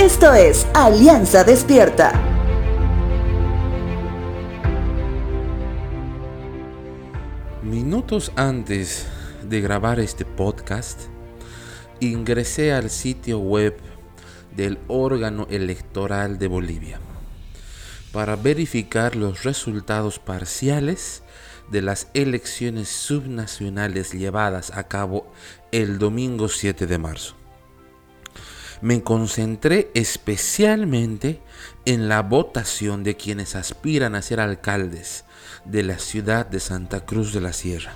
Esto es Alianza Despierta. Minutos antes de grabar este podcast, ingresé al sitio web del órgano electoral de Bolivia para verificar los resultados parciales de las elecciones subnacionales llevadas a cabo el domingo 7 de marzo. Me concentré especialmente en la votación de quienes aspiran a ser alcaldes de la ciudad de Santa Cruz de la Sierra,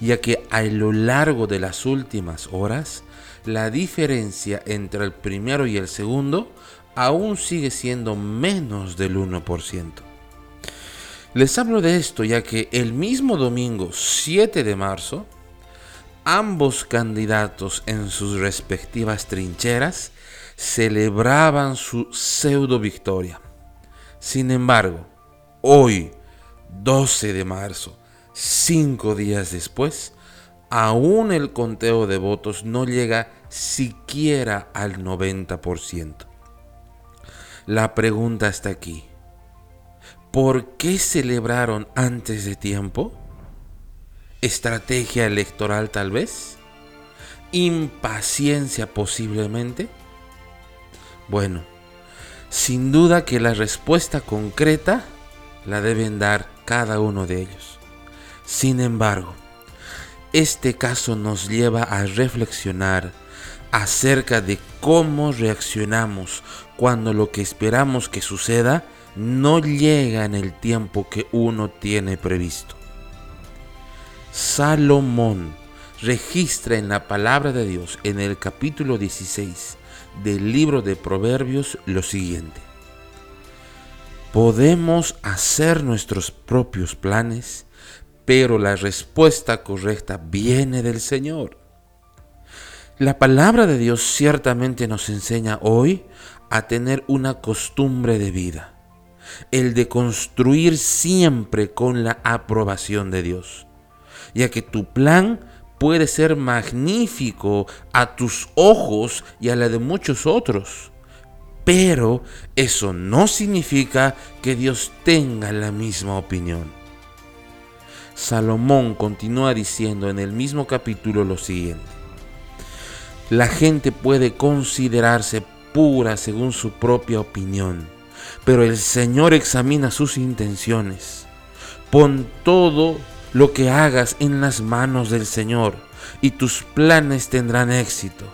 ya que a lo largo de las últimas horas la diferencia entre el primero y el segundo aún sigue siendo menos del 1%. Les hablo de esto ya que el mismo domingo 7 de marzo, ambos candidatos en sus respectivas trincheras celebraban su pseudo victoria. Sin embargo, hoy, 12 de marzo, cinco días después, aún el conteo de votos no llega siquiera al 90%. La pregunta está aquí. ¿Por qué celebraron antes de tiempo? ¿Estrategia electoral tal vez? ¿Impaciencia posiblemente? Bueno, sin duda que la respuesta concreta la deben dar cada uno de ellos. Sin embargo, este caso nos lleva a reflexionar acerca de cómo reaccionamos cuando lo que esperamos que suceda no llega en el tiempo que uno tiene previsto. Salomón registra en la palabra de Dios en el capítulo 16 del libro de Proverbios lo siguiente. Podemos hacer nuestros propios planes, pero la respuesta correcta viene del Señor. La palabra de Dios ciertamente nos enseña hoy a tener una costumbre de vida el de construir siempre con la aprobación de Dios, ya que tu plan puede ser magnífico a tus ojos y a la de muchos otros, pero eso no significa que Dios tenga la misma opinión. Salomón continúa diciendo en el mismo capítulo lo siguiente. La gente puede considerarse pura según su propia opinión pero el Señor examina sus intenciones. Pon todo lo que hagas en las manos del Señor y tus planes tendrán éxito.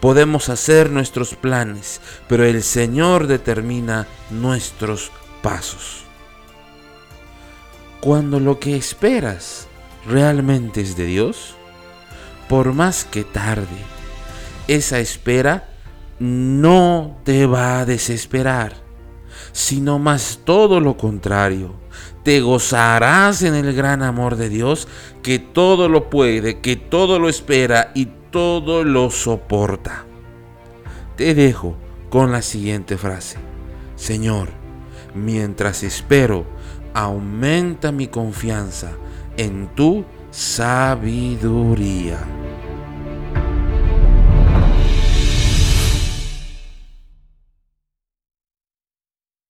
Podemos hacer nuestros planes, pero el Señor determina nuestros pasos. Cuando lo que esperas realmente es de Dios, por más que tarde, esa espera no te va a desesperar sino más todo lo contrario. Te gozarás en el gran amor de Dios que todo lo puede, que todo lo espera y todo lo soporta. Te dejo con la siguiente frase. Señor, mientras espero, aumenta mi confianza en tu sabiduría.